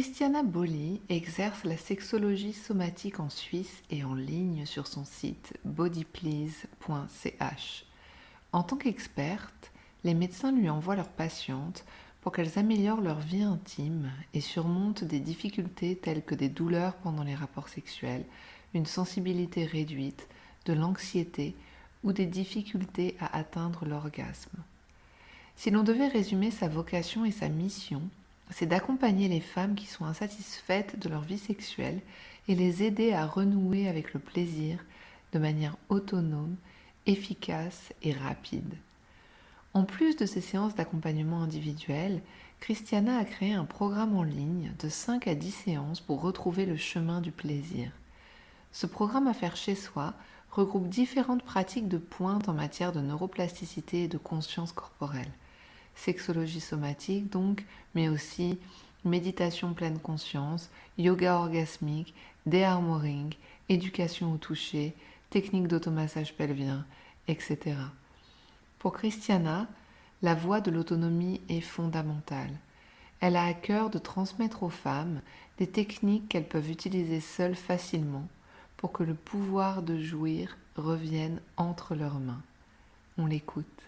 Christiana Bolli exerce la sexologie somatique en Suisse et en ligne sur son site bodyplease.ch. En tant qu'experte, les médecins lui envoient leurs patientes pour qu'elles améliorent leur vie intime et surmontent des difficultés telles que des douleurs pendant les rapports sexuels, une sensibilité réduite, de l'anxiété ou des difficultés à atteindre l'orgasme. Si l'on devait résumer sa vocation et sa mission, c'est d'accompagner les femmes qui sont insatisfaites de leur vie sexuelle et les aider à renouer avec le plaisir de manière autonome, efficace et rapide. En plus de ces séances d'accompagnement individuel, Christiana a créé un programme en ligne de 5 à 10 séances pour retrouver le chemin du plaisir. Ce programme à faire chez soi regroupe différentes pratiques de pointe en matière de neuroplasticité et de conscience corporelle sexologie somatique donc, mais aussi méditation pleine conscience, yoga orgasmique, déarmoring, éducation au toucher, technique d'automassage pelvien, etc. Pour Christiana, la voie de l'autonomie est fondamentale. Elle a à cœur de transmettre aux femmes des techniques qu'elles peuvent utiliser seules facilement pour que le pouvoir de jouir revienne entre leurs mains. On l'écoute.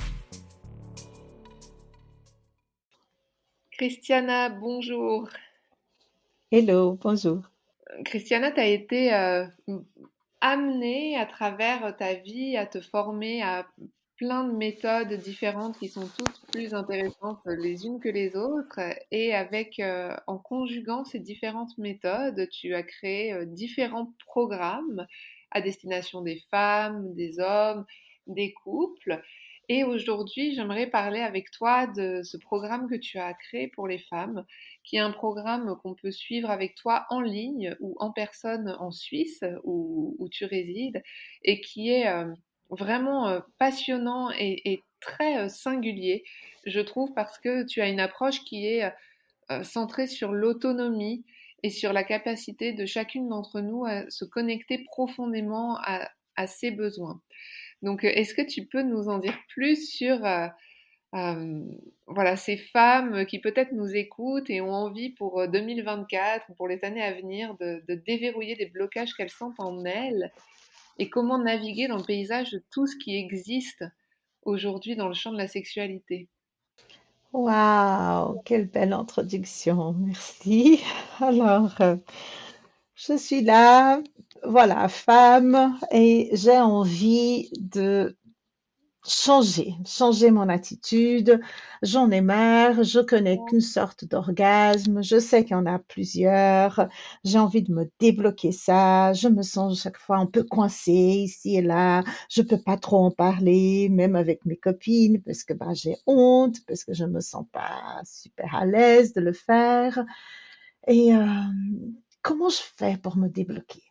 Christiana, bonjour. Hello, bonjour. Christiana, tu as été euh, amenée à travers ta vie à te former à plein de méthodes différentes qui sont toutes plus intéressantes les unes que les autres. Et avec, euh, en conjuguant ces différentes méthodes, tu as créé euh, différents programmes à destination des femmes, des hommes, des couples. Et aujourd'hui, j'aimerais parler avec toi de ce programme que tu as créé pour les femmes, qui est un programme qu'on peut suivre avec toi en ligne ou en personne en Suisse où, tu résides et qui est euh, vraiment euh, passionnant et, très euh, singulier, je trouve, parce que tu as une approche qui est centrée sur l'autonomie et sur la capacité de chacune d'entre nous à se connecter profondément à ses besoins. Donc, euh, est-ce que tu peux nous en dire plus sur euh, euh, voilà, ces femmes qui peut-être nous écoutent et ont envie pour 2024 ou pour les années à venir de, déverrouiller des blocages qu'elles sentent en elles et comment naviguer dans le paysage de tout ce qui existe aujourd'hui dans le champ de la sexualité? Waouh, quelle belle introduction, merci. Alors, je suis là voilà, femme, et j'ai envie de changer, changer mon attitude. J'en ai marre, je connais qu'une sorte d'orgasme, je sais qu'il y en a plusieurs, j'ai envie de me débloquer ça, je me sens chaque fois un peu coincée ici et là, je peux pas trop en parler, même avec mes copines, parce que bah, j'ai honte, parce que je me sens pas super à l'aise de le faire. Et euh, comment je fais pour me débloquer?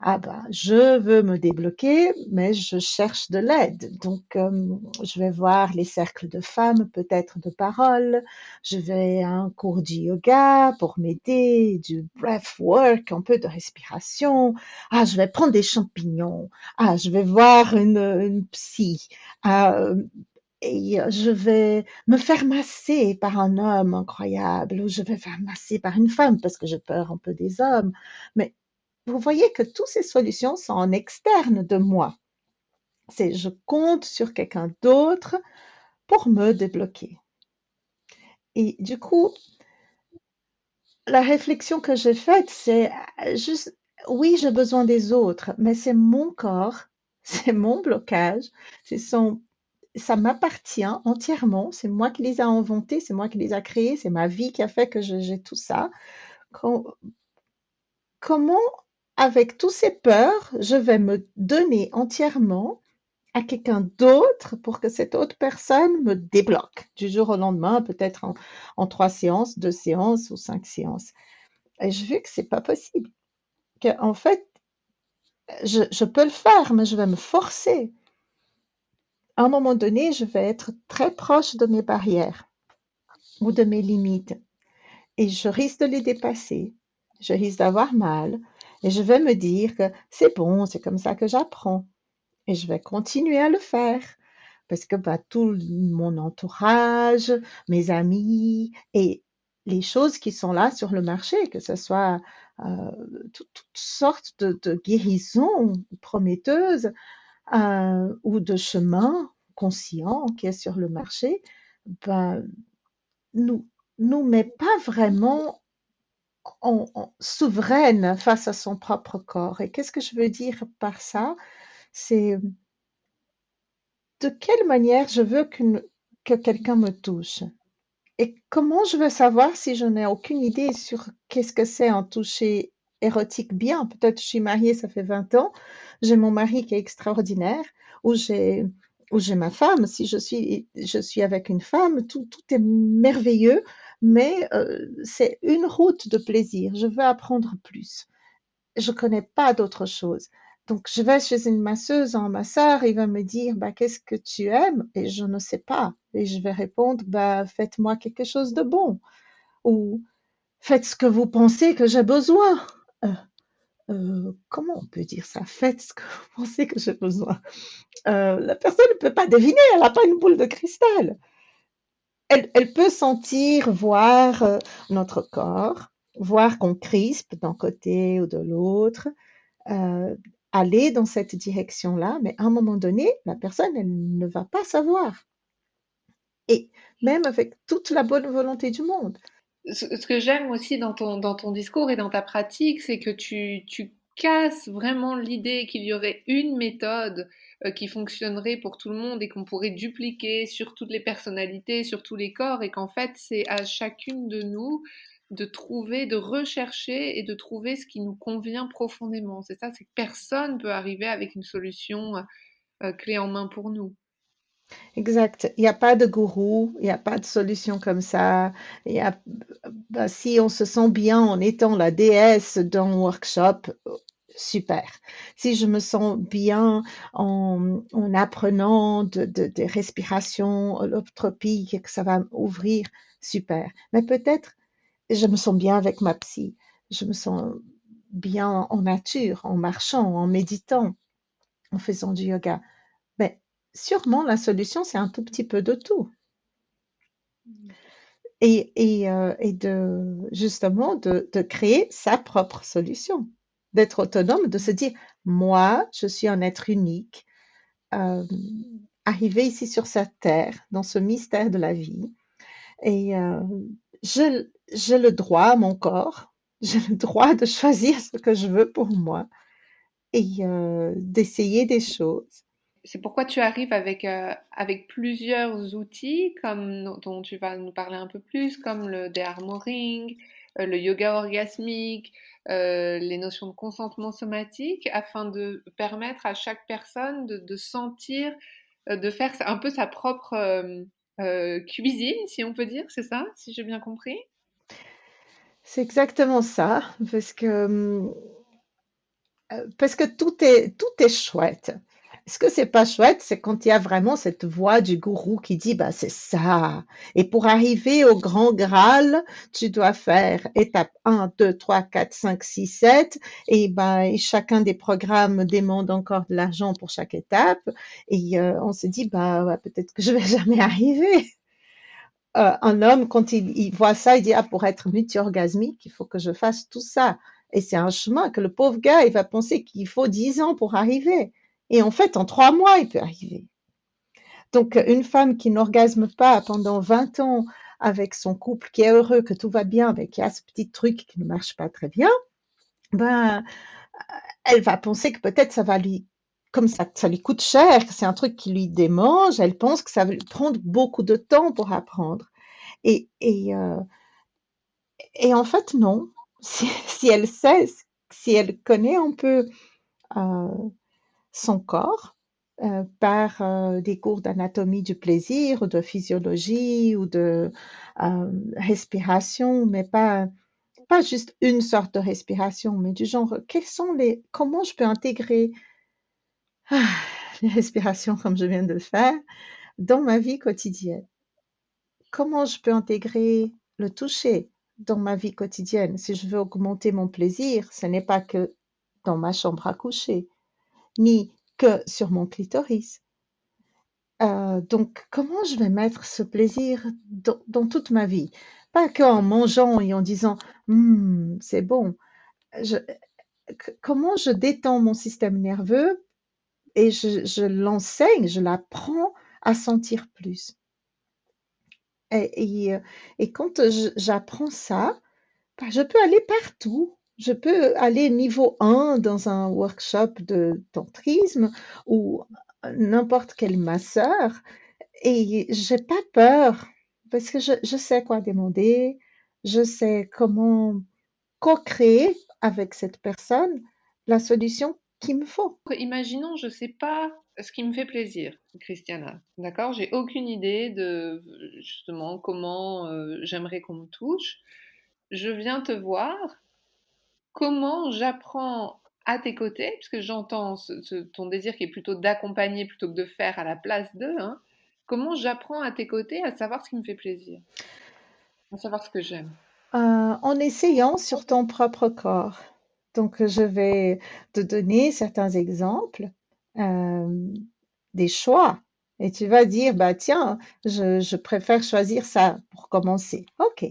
Ah ben, je veux me débloquer, mais je cherche de l'aide. Donc, euh, je vais voir les cercles de femmes, peut-être de parole. Je vais à un cours de yoga pour m'aider, du breathwork, un peu de respiration. Ah, je vais prendre des champignons. Ah, je vais voir une, une psy. Ah, et je vais me faire masser par un homme incroyable, ou je vais faire masser par une femme parce que j'ai peur un peu des hommes. Mais vous voyez que toutes ces solutions sont en externe de moi. C'est je compte sur quelqu'un d'autre pour me débloquer. Et du coup, la réflexion que j'ai faite, c'est juste, oui, j'ai besoin des autres, mais c'est mon corps, c'est mon blocage, c'est son, ça m'appartient entièrement, c'est moi qui les a inventés, c'est moi qui les a créés, c'est ma vie qui a fait que j'ai tout ça. Comment avec toutes ces peurs, je vais me donner entièrement à quelqu'un d'autre pour que cette autre personne me débloque du jour au lendemain, peut-être en, trois séances, deux séances ou cinq séances. Et je vu que c'est pas possible. Que, en fait, je peux le faire, mais je vais me forcer. À un moment donné, je vais être très proche de mes barrières ou de mes limites. Et je risque de les dépasser. Je risque d'avoir mal. Et je vais me dire que c'est bon, c'est comme ça que j'apprends. Et je vais continuer à le faire. Parce que bah, tout mon entourage, mes amis et les choses qui sont là sur le marché, que ce soit euh, toutes, sortes de, guérisons prometteuses euh, ou de chemins conscients qui est sur le marché, ben, nous nous met pas vraiment en, souveraine face à son propre corps. Et qu'est-ce que je veux dire par ça? C'est de quelle manière je veux que quelqu'un me touche? Et comment je veux savoir si je n'ai aucune idée sur qu'est-ce que c'est un toucher érotique bien Peut-être je suis mariée, ça fait 20 ans, j'ai mon mari qui est extraordinaire, ou j'ai ou j'ai ma femme, si je suis, je suis avec une femme, tout, est merveilleux, mais euh, c'est une route de plaisir. Je veux apprendre plus. Je connais pas d'autre chose. Donc, je vais chez une masseuse, un masseur, il va me dire, bah, qu'est-ce que tu aimes? Et je ne sais pas. Et je vais répondre, bah, faites-moi quelque chose de bon. Ou, faites ce que vous pensez que j'ai besoin. Euh, euh, comment on peut dire ça? Faites ce que vous pensez que j'ai besoin. Euh, la personne ne peut pas deviner, elle n'a pas une boule de cristal. Elle, elle peut sentir, voir notre corps, voir qu'on crispe d'un côté ou de l'autre, aller dans cette direction-là, mais à un moment donné, la personne, elle ne va pas savoir. Et même avec toute la bonne volonté du monde. Ce, que j'aime aussi dans ton, dans ton discours et dans ta pratique, c'est que tu, tu casses vraiment l'idée qu'il y aurait une méthode euh, qui fonctionnerait pour tout le monde et qu'on pourrait dupliquer sur toutes les personnalités, sur tous les corps, et qu'en fait, c'est à chacune de nous de trouver, de rechercher et de trouver ce qui nous convient profondément. C'est ça, c'est que personne peut arriver avec une solution euh, clé en main pour nous. Exact. Il n'y a pas de gourou, il n'y a pas de solution comme ça. Y a, bah, si on se sent bien en étant la déesse d'un workshop, super. Si je me sens bien en, en apprenant de, de, des respirations holotropiques que ça va ouvrir, super. Mais peut-être je me sens bien avec ma psy, je me sens bien en nature, en marchant, en méditant, en faisant du yoga. Sûrement, la solution, c'est un tout petit peu de tout. Et, et, euh, et de justement de, de, créer sa propre solution, d'être autonome, de se dire, moi, je suis un être unique, euh, arrivé ici sur cette terre, dans ce mystère de la vie, et euh, j'ai le droit, mon corps, j'ai le droit de choisir ce que je veux pour moi. Et d'essayer des choses. C'est pourquoi tu arrives avec, euh, avec plusieurs outils, dont tu vas nous parler un peu plus, comme le déarmoring, euh, le yoga orgasmique, les notions de consentement somatique, afin de permettre à chaque personne de, de sentir, de faire un peu sa propre cuisine, si on peut dire, c'est ça, si j'ai bien compris? C'est exactement ça, parce que, euh, parce que tout est, tout est chouette. Ce que c'est pas chouette, c'est quand il y a vraiment cette voix du gourou qui dit, bah, c'est ça. Et pour arriver au grand Graal, tu dois faire étape 1, 2, 3, 4, 5, 6, 7. Et bah, chacun des programmes demande encore de l'argent pour chaque étape. Et euh, on se dit, bah, peut-être que je vais jamais arriver. Euh, un homme, quand il, voit ça, il dit, ah, pour être multi-orgasmique, il faut que je fasse tout ça. Et c'est un chemin que le pauvre gars, il va penser qu'il faut dix ans pour arriver. Et en fait, en trois mois, il peut arriver. Donc, une femme qui n'orgasme pas pendant 20 ans avec son couple, qui est heureux, que tout va bien, mais qui a ce petit truc qui ne marche pas très bien, ben, elle va penser que peut-être ça va lui comme ça, ça lui coûte cher, que c'est un truc qui lui démange, elle pense que ça va lui prendre beaucoup de temps pour apprendre. Et, et, euh, et en fait, non. Si, elle sait, si elle connaît un peu euh, son corps, euh, par euh, des cours d'anatomie du plaisir, ou de physiologie ou de euh, respiration, mais pas, pas juste une sorte de respiration, mais du genre, quels sont les, comment je peux intégrer ah, les respirations comme je viens de le faire dans ma vie quotidienne? Comment je peux intégrer le toucher dans ma vie quotidienne? Si je veux augmenter mon plaisir, ce n'est pas que dans ma chambre à coucher, ni que sur mon clitoris. Euh, donc, comment je vais mettre ce plaisir dans, toute ma vie? Pas qu'en mangeant et en disant «Hum, c'est bon. comment je détends mon système nerveux et je, l'enseigne, je l'apprends à sentir plus. Et, et, quand j'apprends ça, bah, je peux aller partout je peux aller niveau 1 dans un workshop de tantrisme ou n'importe quel masseur et j'ai pas peur parce que je, sais quoi demander, je sais comment co-créer avec cette personne la solution qu'il me faut. Imaginons, je sais pas ce qui me fait plaisir, Christiana. D'accord? J'ai aucune idée de justement comment euh, j'aimerais qu'on me touche. Je viens te voir comment j'apprends à tes côtés, puisque j'entends ton désir qui est plutôt d'accompagner plutôt que de faire à la place d'eux, hein, comment j'apprends à tes côtés à savoir ce qui me fait plaisir, à savoir ce que j'aime? Euh, En essayant sur ton propre corps. Donc, je vais te donner certains exemples, euh, des choix et tu vas dire, bah tiens, je, je, préfère choisir ça pour commencer. OK.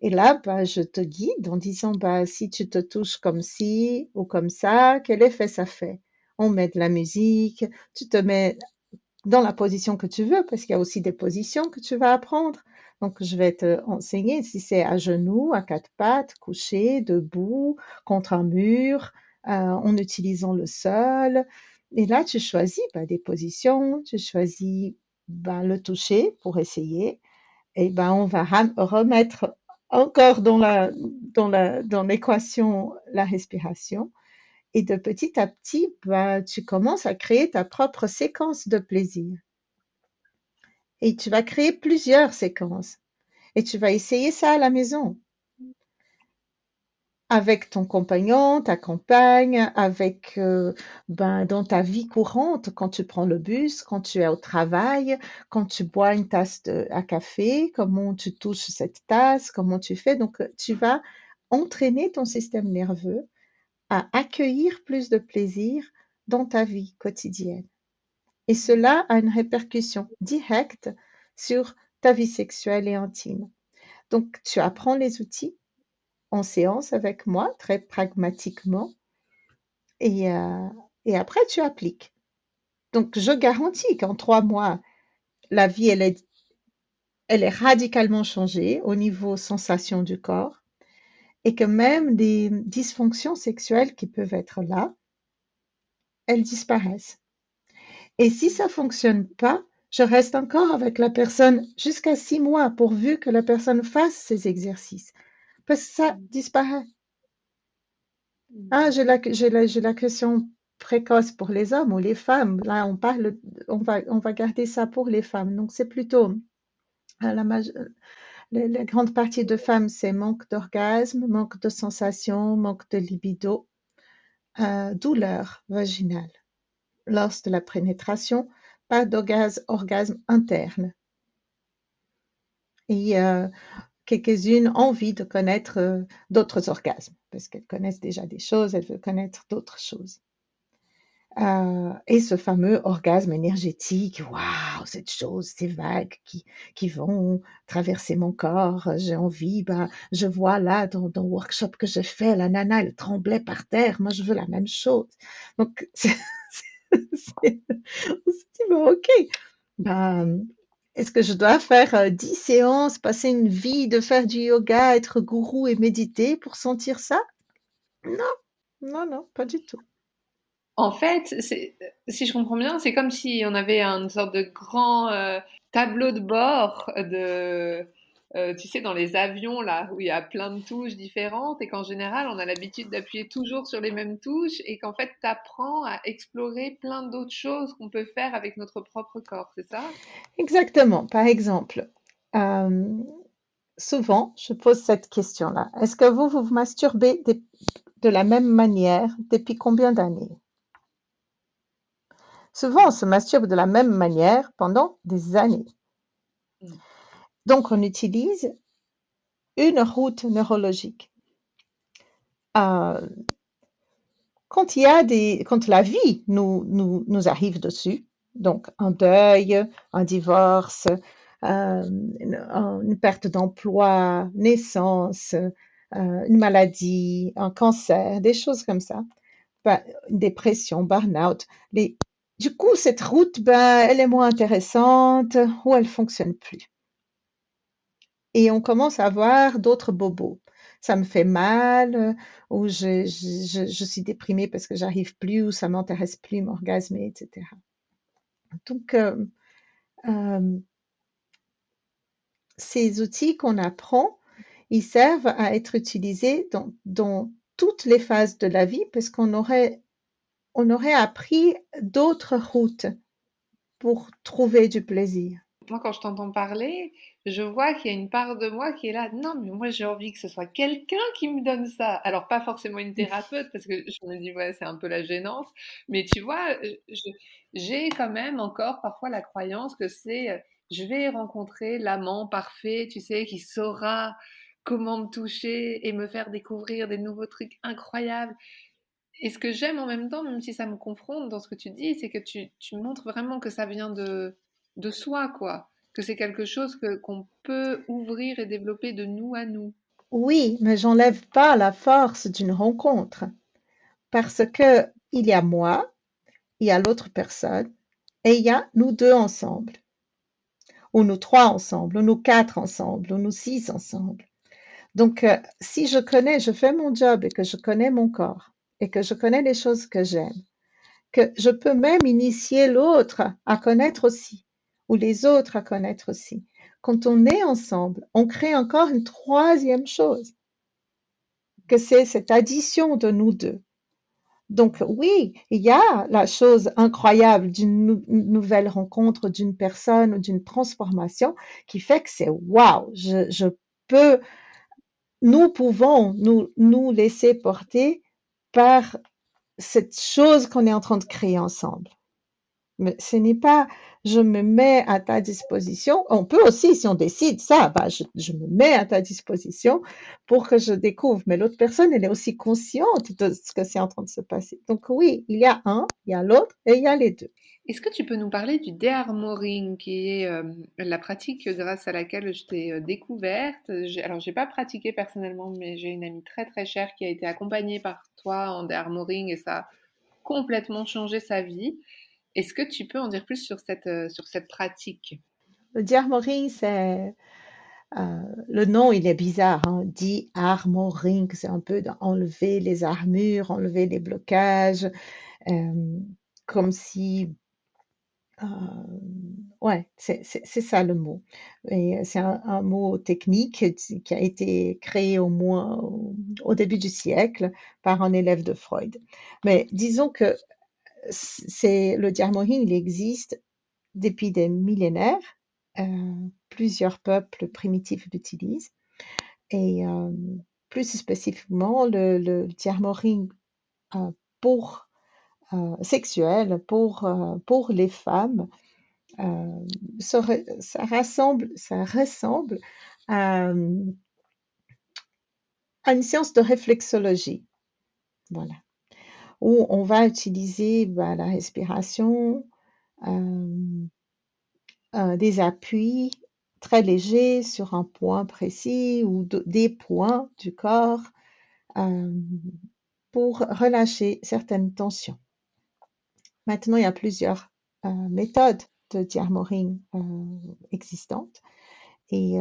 Et là, bah, je te guide en disant, bah, si tu te touches comme ci ou comme ça, quel effet ça fait? On met de la musique, tu te mets dans la position que tu veux, parce qu'il y a aussi des positions que tu vas apprendre. Donc, je vais te enseigner si c'est à genoux, à quatre pattes, couché, debout, contre un mur, euh, en utilisant le sol, et là, tu choisis ben, des positions, tu choisis ben, le toucher pour essayer. Et ben, on va remettre encore dans l'équation la respiration. Et de petit à petit, ben, tu commences à créer ta propre séquence de plaisir. Et tu vas créer plusieurs séquences. Et tu vas essayer ça à la maison avec ton compagnon, ta compagne, avec euh, ben, dans ta vie courante, quand tu prends le bus, quand tu es au travail, quand tu bois une tasse à café, comment tu touches cette tasse, comment tu fais. Donc, tu vas entraîner ton système nerveux à accueillir plus de plaisir dans ta vie quotidienne. Et cela a une répercussion directe sur ta vie sexuelle et intime. Donc, tu apprends les outils, en séance avec moi, très pragmatiquement. Et, euh, et après, tu appliques. Donc, je garantis qu'en trois mois, la vie, elle est, elle est radicalement changée au niveau sensation du corps et que même des dysfonctions sexuelles qui peuvent être là, elles disparaissent. Et si ça fonctionne pas, je reste encore avec la personne jusqu'à six mois pourvu que la personne fasse ces exercices parce que ça disparaît. Ah, j'ai la, la, la question précoce pour les hommes ou les femmes. Là, on parle, on va, on va garder ça pour les femmes. Donc, c'est plutôt euh, la, la, grande partie de femmes, c'est manque d'orgasme, manque de sensation, manque de libido, euh, douleur vaginale. Lors de la pénétration, pas d'orgasme interne. Et euh, quelques-unes envie de connaître euh, d'autres orgasmes, parce qu'elles connaissent déjà des choses, elles veulent connaître d'autres choses. Euh, et ce fameux orgasme énergétique, waouh, cette chose, ces vagues qui, qui vont traverser mon corps, j'ai envie, bah, je vois là dans, dans le workshop que j'ai fait, la nana, elle tremblait par terre, moi je veux la même chose. Donc, on se dit, bah, ok, bah, est-ce que je dois faire euh, dix séances, passer une vie de faire du yoga, être gourou et méditer pour sentir ça? Non, non, non, pas du tout. En fait, si je comprends bien, c'est comme si on avait une sorte de grand euh, tableau de bord de, euh, tu sais, dans les avions, là, où il y a plein de touches différentes et qu'en général, on a l'habitude d'appuyer toujours sur les mêmes touches et qu'en fait, tu apprends à explorer plein d'autres choses qu'on peut faire avec notre propre corps, c'est ça? Exactement. Par exemple, euh, souvent, je pose cette question-là. Est-ce que vous, vous vous masturbez de la même manière depuis combien d'années? Souvent, on se masturbe de la même manière pendant des années. Donc, on utilise une route neurologique. Euh, quand il y a des, quand la vie nous, nous, arrive dessus, donc un deuil, un divorce, euh, une, perte d'emploi, naissance, euh, une maladie, un cancer, des choses comme ça, ben, une dépression, burn-out. Du coup, cette route, ben, elle est moins intéressante ou elle fonctionne plus et on commence à avoir d'autres bobos. Ça me fait mal, ou je, je, suis déprimée parce que j'arrive plus, ou ça m'intéresse plus m'orgasmer, etc. Donc, euh, euh, ces outils qu'on apprend, ils servent à être utilisés dans, dans toutes les phases de la vie parce qu'on aurait, on aurait appris d'autres routes pour trouver du plaisir. Quand je t'entends parler, je vois qu'il y a une part de moi qui est là. Non, mais moi, j'ai envie que ce soit quelqu'un qui me donne ça. Alors, pas forcément une thérapeute, parce que je me dis, ouais, c'est un peu la gênance. Mais tu vois, j'ai quand même encore parfois la croyance que c'est, euh, je vais rencontrer l'amant parfait, tu sais, qui saura comment me toucher et me faire découvrir des nouveaux trucs incroyables. Et ce que j'aime en même temps, même si ça me confronte dans ce que tu dis, c'est que tu, tu montres vraiment que ça vient de, de soi, quoi. Que c'est quelque chose qu'on peut ouvrir et développer de nous à nous. Oui, mais j'enlève pas la force d'une rencontre. Parce que il y a moi, il y a l'autre personne, et il y a nous deux ensemble. Ou nous trois ensemble, ou nous quatre ensemble, ou nous six ensemble. Donc, euh, si je connais, je fais mon job et que je connais mon corps et que je connais les choses que j'aime, que je peux même initier l'autre à connaître aussi ou les autres à connaître aussi. Quand on est ensemble, on crée encore une troisième chose, que c'est cette addition de nous deux. Donc oui, il y a la chose incroyable d'une nouvelle rencontre, d'une personne ou d'une transformation qui fait que c'est waouh, je, je, peux, nous pouvons nous, nous laisser porter par cette chose qu'on est en train de créer ensemble. Mais ce n'est pas je me mets à ta disposition. On peut aussi, si on décide ça, bah, je, me mets à ta disposition pour que je découvre. Mais l'autre personne, elle est aussi consciente de ce que c'est en train de se passer. Donc oui, il y a un, il y a l'autre et il y a les deux. Est-ce que tu peux nous parler du déarmoring, qui est euh, la pratique grâce à laquelle je t'ai euh, découverte? Alors, j'ai pas pratiqué personnellement, mais j'ai une amie très très chère qui a été accompagnée par toi en déarmoring et ça a complètement changé sa vie. Est-ce que tu peux en dire plus sur cette, euh, sur cette pratique? Le diarmoring, c'est. Euh, le nom, il est bizarre. Hein? Diarmoring, c'est un peu d'enlever les armures, enlever les blocages, euh, comme si. ouais, c'est ça le mot. C'est un, mot technique qui a été créé au moins au début du siècle par un élève de Freud. Mais disons que c'est le diarmohin, il existe depuis des millénaires. Euh, plusieurs peuples primitifs l'utilisent. Et euh, plus spécifiquement, le, le euh, pour sexuel pour, les femmes ça ressemble à, à une science de réflexologie. Voilà où on va utiliser bah, la respiration, euh, euh, des appuis très légers sur un point précis ou des points du corps euh, pour relâcher certaines tensions. Maintenant, il y a plusieurs méthodes de diarmoring existantes. Et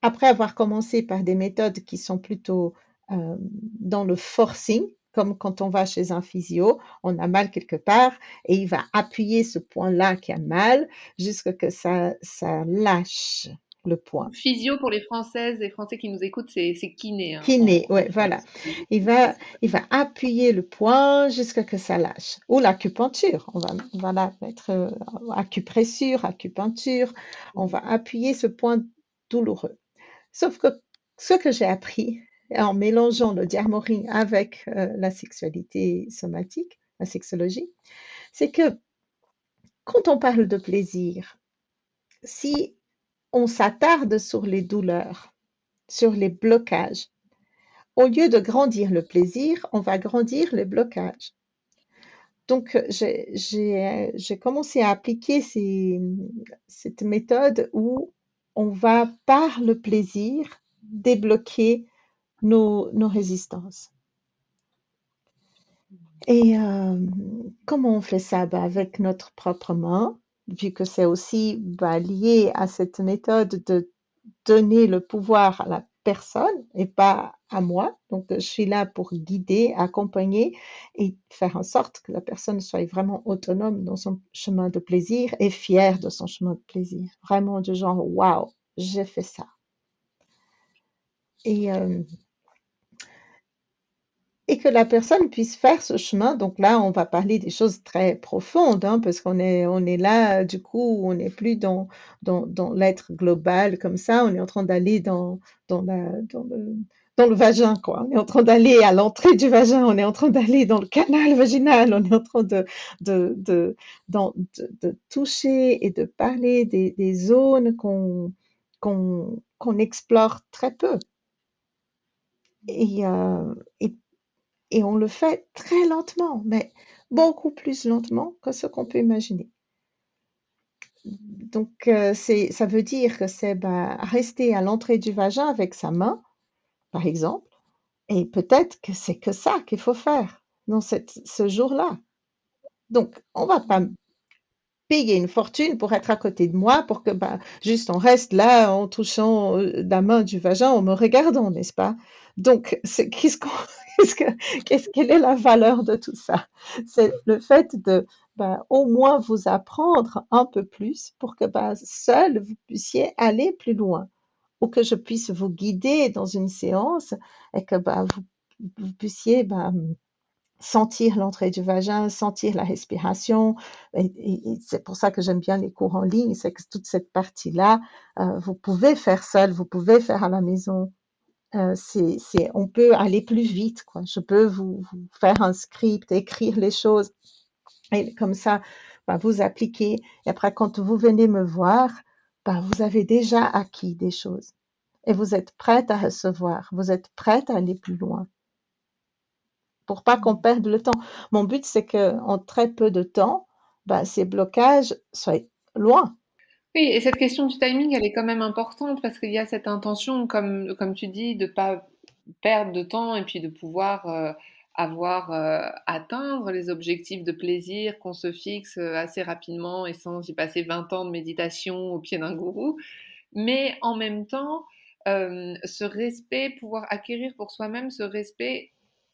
après avoir commencé par des méthodes qui sont plutôt dans le forcing, comme quand on va chez un physio, on a mal quelque part et il va appuyer ce point-là qui a mal jusqu'à ce que ça, ça lâche. le point. Physio pour les Françaises et Français qui nous écoutent, c'est kiné. Hein, kiné, oui, voilà. Il va, il va appuyer le point jusqu'à que ça lâche. Ou l'acupuncture, on va, on va la mettre euh, acupressure, acupuncture. On va appuyer ce point douloureux. Sauf que ce que j'ai appris en mélangeant le diarmoring avec euh, la sexualité somatique, la sexologie, c'est que quand on parle de plaisir, si on s'attarde sur les douleurs, sur les blocages. Au lieu de grandir le plaisir, on va grandir les blocages. Donc, j'ai commencé à appliquer cette méthode où on va, par le plaisir, débloquer nos, résistances. Et euh, comment on fait ça? Ben, Avec notre propre main, vu que c'est aussi bah, lié à cette méthode de donner le pouvoir à la personne et pas à moi. Donc, je suis là pour guider, accompagner et faire en sorte que la personne soit vraiment autonome dans son chemin de plaisir et fière de son chemin de plaisir. Vraiment du genre, waouh, j'ai fait ça. Et euh, et que la personne puisse faire ce chemin. Donc là, on va parler des choses très profondes, hein, parce qu'on est, on est là, du coup, on n'est plus dans, dans, dans l'être global comme ça, on est en train d'aller dans, dans, la, dans, le, dans le vagin, quoi. On est en train d'aller à l'entrée du vagin, on est en train d'aller dans le canal vaginal, on est en train de, de, de, de toucher et de parler des, des zones qu'on qu'on qu'on explore très peu. Et, euh, et et on le fait très lentement, mais beaucoup plus lentement que ce qu'on peut imaginer. Donc, euh, ça veut dire que c'est bah, rester à l'entrée du vagin avec sa main, par exemple, et peut-être que c'est que ça qu'il faut faire dans ce jour-là. Donc, on va pas payer une fortune pour être à côté de moi, pour que bah, juste on reste là en touchant euh, la main du vagin, en me regardant, n'est-ce pas? Donc, qu'est-ce qu'on qu'est-ce quelle est la valeur de tout ça? C'est le fait de ben, au moins vous apprendre un peu plus pour que ben, seul vous puissiez aller plus loin ou que je puisse vous guider dans une séance et que ben, vous, puissiez sentir l'entrée du vagin, sentir la respiration. Et, c'est pour ça que j'aime bien les cours en ligne, c'est que toute cette partie-là, euh, vous pouvez faire seul, vous pouvez faire à la maison. Euh, c'est, on peut aller plus vite. Quoi. Je peux vous, faire un script, écrire les choses, et comme ça, bah, vous appliquez. Et après, quand vous venez me voir, bah, vous avez déjà acquis des choses. Et vous êtes prête à recevoir, vous êtes prête à aller plus loin. Pour pas qu'on perde le temps. Mon but, c'est qu'en très peu de temps, bah, ces blocages soient loin. Oui, et cette question du timing, elle est quand même importante parce qu'il y a cette intention, comme, comme tu dis, de ne pas perdre de temps et puis de pouvoir euh, avoir euh, atteindre les objectifs de plaisir qu'on se fixe euh, assez rapidement et sans y passer 20 ans de méditation au pied d'un gourou. Mais en même temps, ce respect, pouvoir acquérir pour soi-même ce respect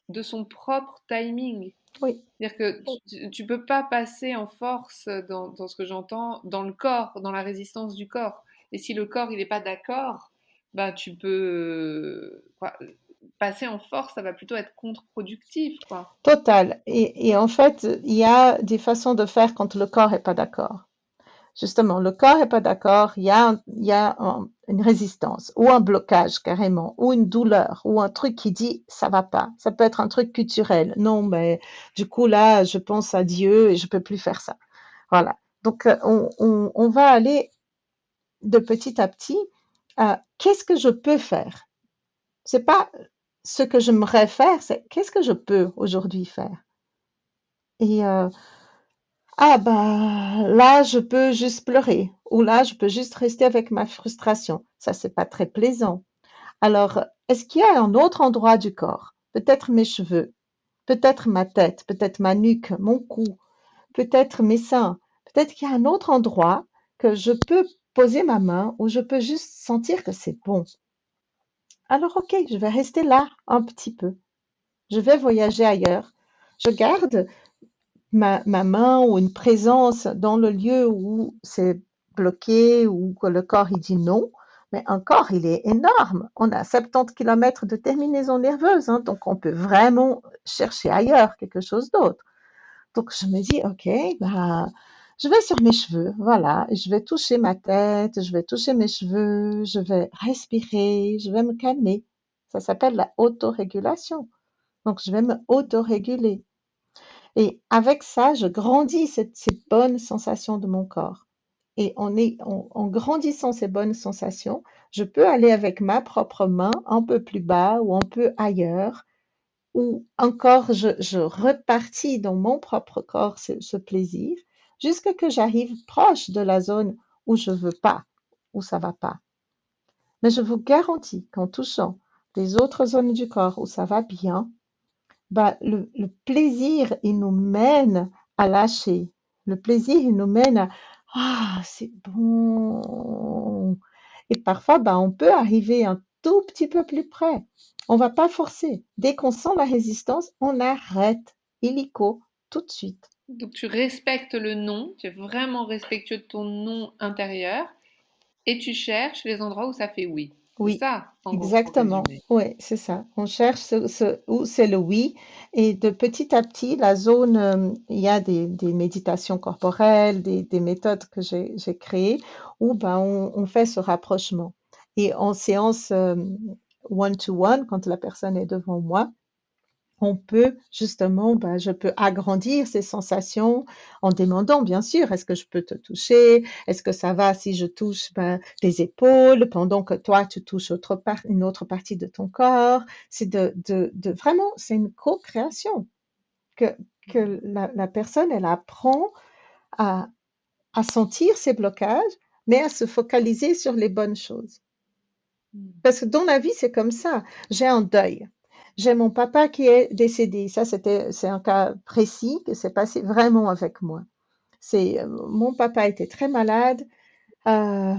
de son propre timing. Oui. C'est-à-dire que tu ne peux pas passer en force dans, ce que j'entends, dans le corps, dans la résistance du corps. Et si le corps il n'est pas d'accord, bah, tu peux passer en force, ça va plutôt être contre-productif. Quoi. Total. Et, et, en fait, il y a des façons de faire quand le corps n'est pas d'accord justement, le corps n'est pas d'accord, il y a, une résistance ou un blocage carrément, ou une douleur, ou un truc qui dit ça va pas. Ça peut être un truc culturel. Non, mais du coup là, je pense à Dieu et je peux plus faire ça. Voilà. Donc euh, on, va aller de petit à petit qu'est-ce que je peux faire? C'est pas ce que j'aimerais faire, c'est qu'est-ce que je peux aujourd'hui faire? Euh, ah bah là, je peux juste pleurer ou là, je peux juste rester avec ma frustration. Ça, c'est pas très plaisant. Alors, est-ce qu'il y a un autre endroit du corps? Peut-être mes cheveux, peut-être ma tête, peut-être ma nuque, mon cou, peut-être mes seins. Peut-être qu'il y a un autre endroit que je peux poser ma main où je peux juste sentir que c'est bon. Alors, ok, je vais rester là un petit peu. Je vais voyager ailleurs. Je garde ma, main ou une présence dans le lieu où c'est bloqué ou que le corps il dit non, Mais encore, il est énorme. On a 70 km de terminaison nerveuse, hein, donc on peut vraiment chercher ailleurs quelque chose d'autre. Donc je me dis, ok, bah, je vais sur mes cheveux, voilà, je vais toucher ma tête, je vais toucher mes cheveux, je vais respirer, je vais me calmer. Ça s'appelle la autorégulation. Donc je vais me autoréguler. Et avec ça, je grandis cette, ces bonnes sensations de mon corps. Et en, grandissant ces bonnes sensations, je peux aller avec ma propre main un peu plus bas ou un peu ailleurs, ou encore je, repartis dans mon propre corps ce, ce plaisir, jusqu'à que j'arrive proche de la zone où je veux pas, où ça va pas. Mais je vous garantis qu'en touchant les autres zones du corps où ça va bien, bah, le, plaisir, il nous mène à lâcher. Le plaisir, il nous mène à ah, c'est bon. Et parfois, bah, on peut arriver un tout petit peu plus près. On va pas forcer. Dès qu'on sent la résistance, on arrête illico tout de suite. Donc tu respectes le nom, tu es vraiment respectueux de ton nom intérieur et tu cherches les endroits où ça fait oui. Oui, ça, exactement. Oui, c'est ça. On cherche ce, où c'est le oui. Et de petit à petit, la zone, euh, il y a des, méditations corporelles, des, méthodes que j'ai créées où ben, on, fait ce rapprochement. Et en séance euh, one-to-one, quand la personne est devant moi, on peut justement, ben, je peux agrandir ces sensations en demandant, bien sûr, est-ce que je peux te toucher? Est-ce que ça va si je touche ben, tes épaules pendant que toi, tu touches autre part, une autre partie de ton corps? C'est de, de, de, vraiment, c'est une co-création que, que la, la, personne, elle apprend à, à sentir ses blocages, mais à se focaliser sur les bonnes choses. Mmh. Parce que dans la vie, c'est comme ça. J'ai un deuil j'ai mon papa qui est décédé. Ça, c'était, c'est un cas précis qui s'est passé vraiment avec moi. C'est, euh, mon papa était très malade. Euh,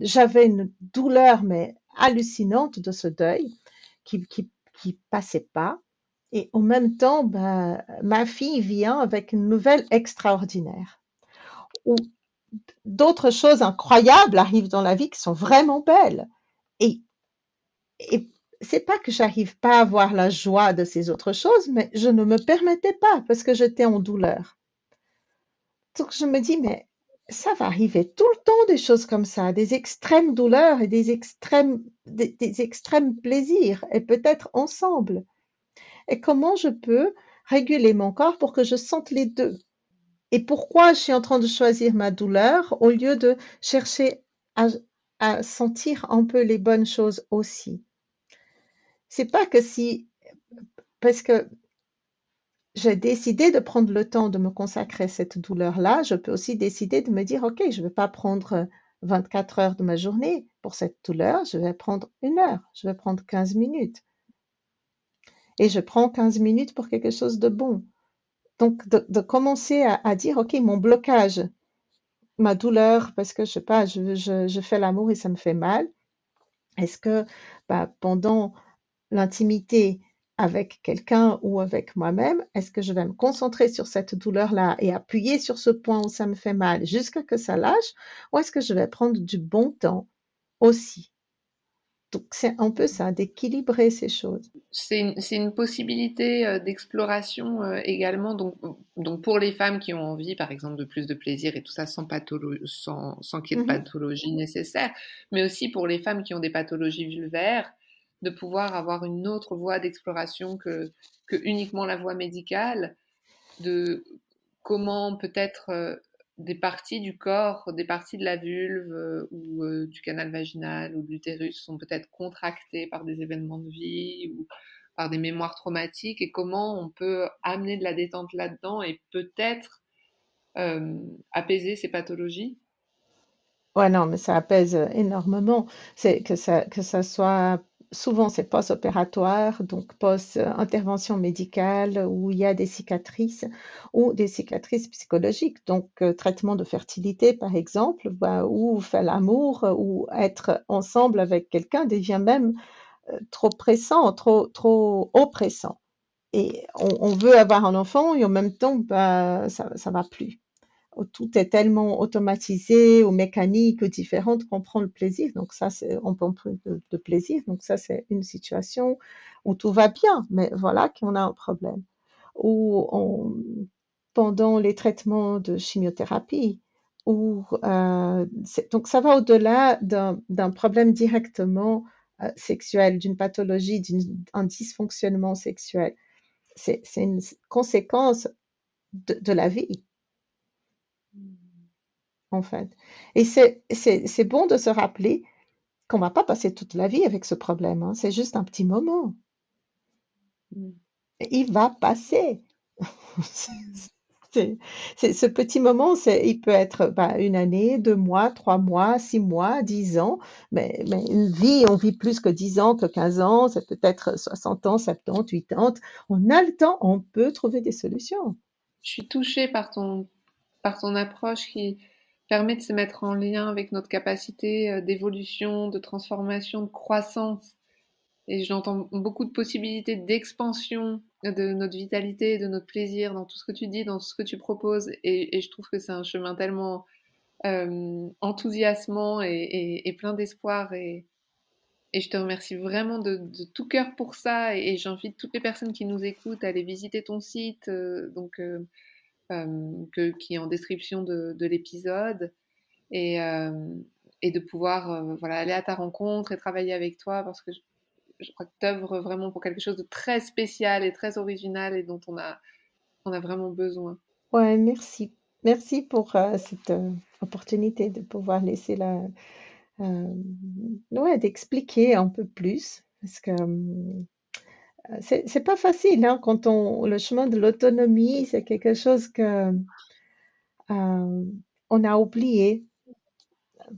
j'avais une douleur, mais hallucinante de ce deuil qui, qui, qui passait pas. Et en même temps, ben, ma fille vient avec une nouvelle extraordinaire. Où d'autres choses incroyables arrivent dans la vie qui sont vraiment belles. Et, et c'est pas que j'arrive pas à voir la joie de ces autres choses, mais je ne me permettais pas parce que j'étais en douleur. Donc je me dis, mais ça va arriver tout le temps des choses comme ça, des extrêmes douleurs et des extrêmes, des, extrêmes plaisirs, et peut-être ensemble. Et comment je peux réguler mon corps pour que je sente les deux? Et pourquoi je suis en train de choisir ma douleur au lieu de chercher à sentir un peu les bonnes choses aussi? C'est pas que si, parce que j'ai décidé de prendre le temps de me consacrer à cette douleur-là, je peux aussi décider de me dire, OK, je ne vais pas prendre 24 heures de ma journée pour cette douleur, je vais prendre une heure, je vais prendre 15 minutes. Et je prends 15 minutes pour quelque chose de bon. Donc, de, commencer à, dire, OK, mon blocage, ma douleur, parce que je sais pas, je, je, fais l'amour et ça me fait mal. Est-ce que bah, pendant l'intimité avec quelqu'un ou avec moi-même, est-ce que je vais me concentrer sur cette douleur-là et appuyer sur ce point où ça me fait mal jusqu'à que ça lâche, ou est-ce que je vais prendre du bon temps aussi? Donc c'est un peu ça, d'équilibrer ces choses. C'est une, possibilité euh, d'exploration euh, également, donc, donc pour les femmes qui ont envie, par exemple, de plus de plaisir et tout ça sans, sans, sans qu'il y ait de mmh pathologie nécessaire, mais aussi pour les femmes qui ont des pathologies vulvaires, de pouvoir avoir une autre voie d'exploration que, que uniquement la voie médicale, de comment peut-être euh, des parties du corps, des parties de la vulve euh, ou euh, du canal vaginal ou de l'utérus sont peut-être contractées par des événements de vie ou par des mémoires traumatiques et comment on peut amener de la détente là-dedans et peut-être apaiser ces pathologies. Ouais, non, mais ça apaise énormément. C'est que ça, que ça soit souvent c'est post-opératoire, donc post-intervention médicale où il y a des cicatrices ou des cicatrices psychologiques, donc euh, traitement de fertilité par exemple, bah, ou faire l'amour ou être ensemble avec quelqu'un devient même euh, trop pressant, trop, trop oppressant. Et on, veut avoir un enfant et en même temps, bah, ça ne va plus. Où tout est tellement automatisé ou mécanique ou différente qu'on prend le plaisir. Donc ça, c'est, on prend plus de, plaisir. Donc ça, c'est une situation où tout va bien, mais voilà qu'on a un problème. Ou on, pendant les traitements de chimiothérapie, ou euh, donc ça va au-delà d'un d'un problème directement euh, sexuel, d'une pathologie, d'un dysfonctionnement sexuel. C'est c'est une conséquence de, de la vie, en fait. Et c'est bon de se rappeler qu'on va pas passer toute la vie avec ce problème, hein. C'est juste un petit moment. Mm. Il va passer. C'est, ce petit moment, il peut être bah, une année, deux mois, trois mois, six mois, dix ans, mais, mais une vie, on vit plus que dix ans, que 15 ans, c'est peut-être 60 ans, 70, 80. On a le temps, on peut trouver des solutions. Je suis touchée par ton, par ton approche qui permet de se mettre en lien avec notre capacité euh, d'évolution, de transformation, de croissance. Et j'entends beaucoup de possibilités d'expansion de notre vitalité, de notre plaisir dans tout ce que tu dis, dans ce que tu proposes. Et, je trouve que c'est un chemin tellement euh, enthousiasmant et, plein d'espoir. Et, je te remercie vraiment de, tout cœur pour ça. Et, j'invite toutes les personnes qui nous écoutent à aller visiter ton site, euh, donc, que, qui est en description de, de l'épisode. Et, et de pouvoir euh, voilà, aller à ta rencontre et travailler avec toi parce que je, crois que tu œuvres vraiment pour quelque chose de très spécial et très original et dont on a, on a vraiment besoin. Ouais, merci. Merci pour euh, cette euh, opportunité de pouvoir laisser la, euh, ouais, d'expliquer un peu plus parce que c'est pas facile hein, quand on le chemin de l'autonomie, c'est quelque chose que on a oublié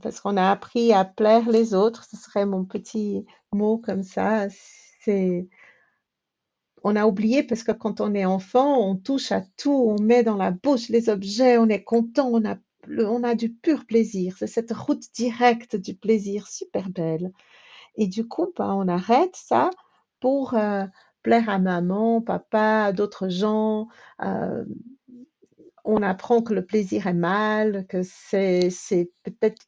parce qu'on a appris à plaire les autres. Ce serait mon petit mot comme ça. C'est on a oublié parce que quand on est enfant, on touche à tout, on met dans la bouche les objets, on est content, on a, on a du pur plaisir. C'est cette route directe du plaisir super belle. Et du coup, bah, on arrête ça pour euh, plaire à maman, papa, d'autres gens. Euh, on apprend que le plaisir est mal, que c'est peut-être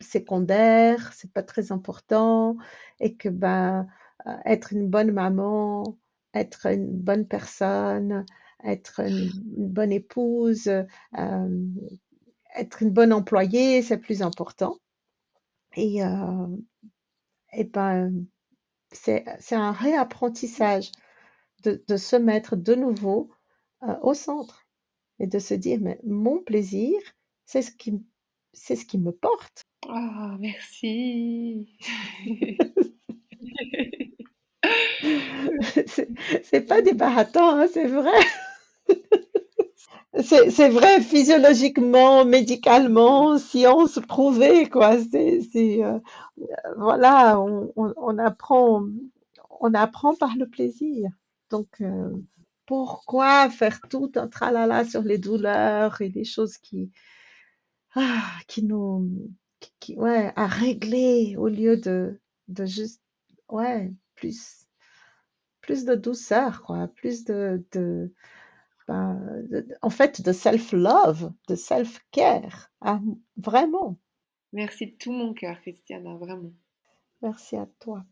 secondaire, c'est pas très important, et que ben être une bonne maman, être une bonne personne, être une, bonne épouse, être une bonne employée, c'est plus important. Et, et ben, c'est un réapprentissage de, de, se mettre de nouveau euh, au centre et de se dire, mais mon plaisir, c'est ce qui, c'est ce qui me porte. Oh, merci. c'est pas des hein, c'est vrai. C'est vrai physiologiquement, médicalement, science prouvée, quoi. C'est, euh, voilà, on, on, apprend, on apprend par le plaisir. Donc, euh, pourquoi faire tout un tralala sur les douleurs et les choses qui, ah, qui nous, qui, qui, ouais, à régler au lieu de, de juste, ouais, plus, plus de douceur, quoi, plus de, de, ben, de en fait, de self-love, de self-care, ah, vraiment. Merci de tout mon cœur, Christiana, vraiment. Merci à toi.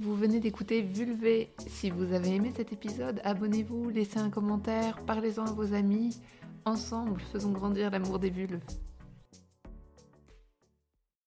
Vous venez d'écouter Vulvé. Si vous avez aimé cet épisode, abonnez-vous, laissez un commentaire, parlez-en à vos amis. Ensemble, faisons grandir l'amour des vulves.